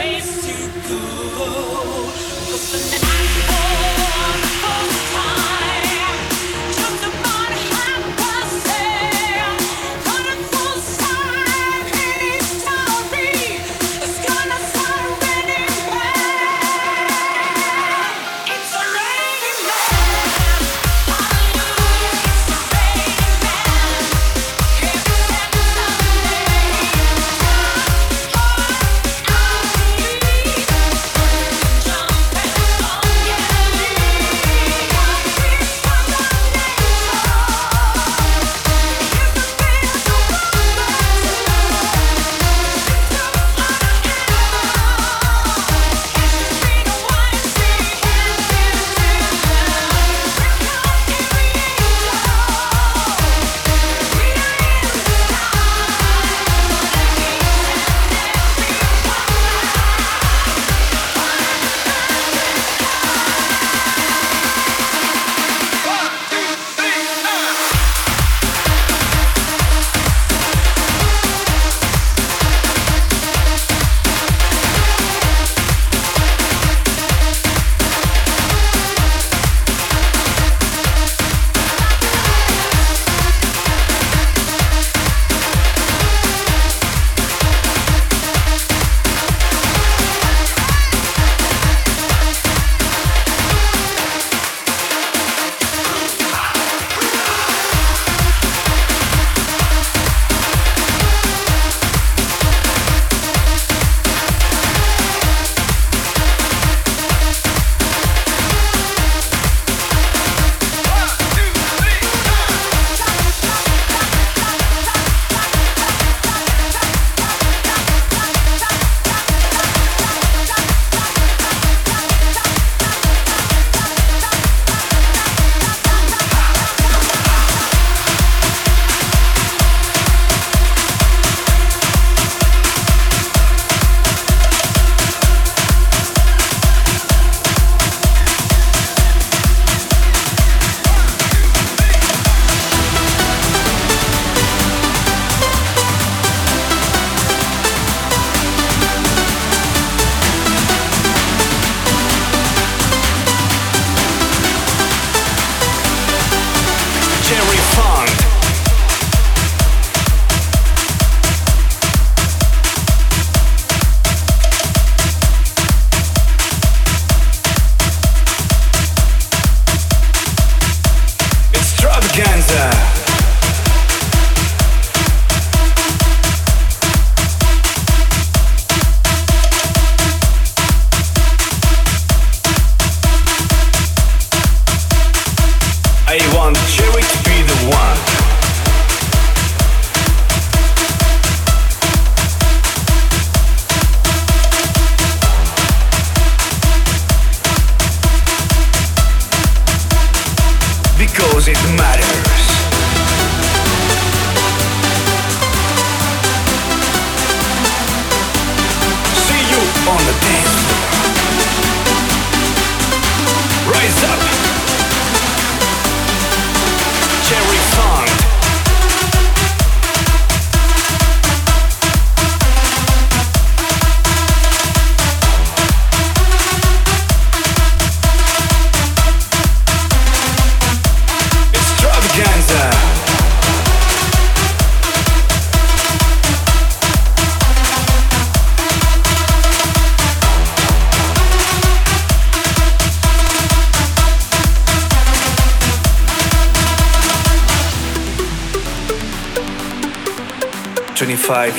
place to go. Open the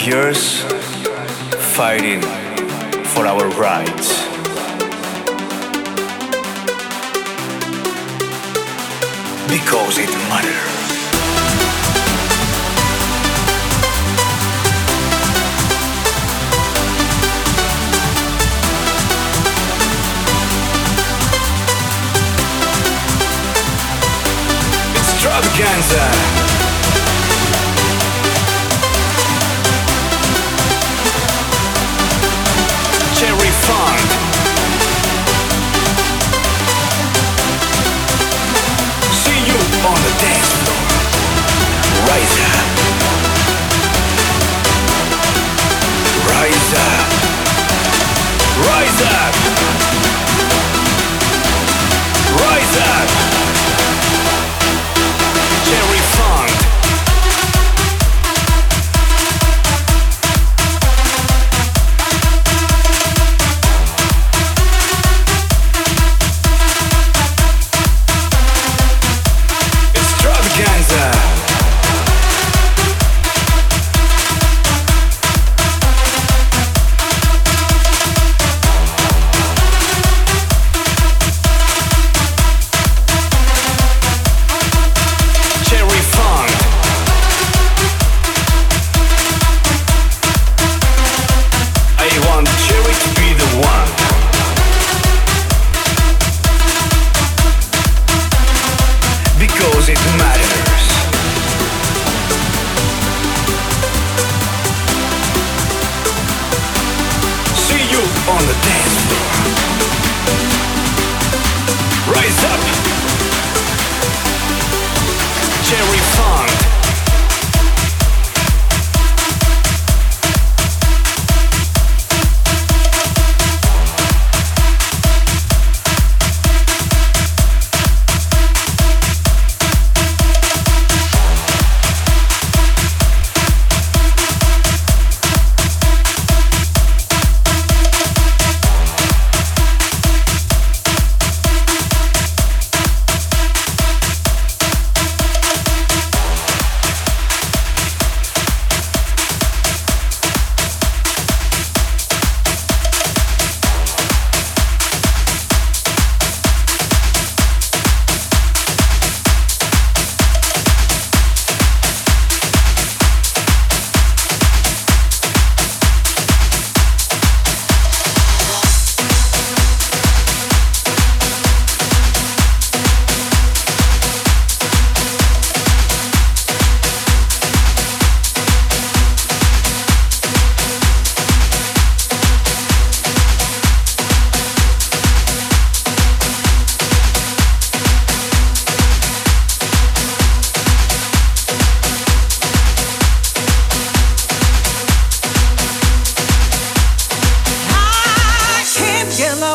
years fighting for our rights. Because it matters. extravaganza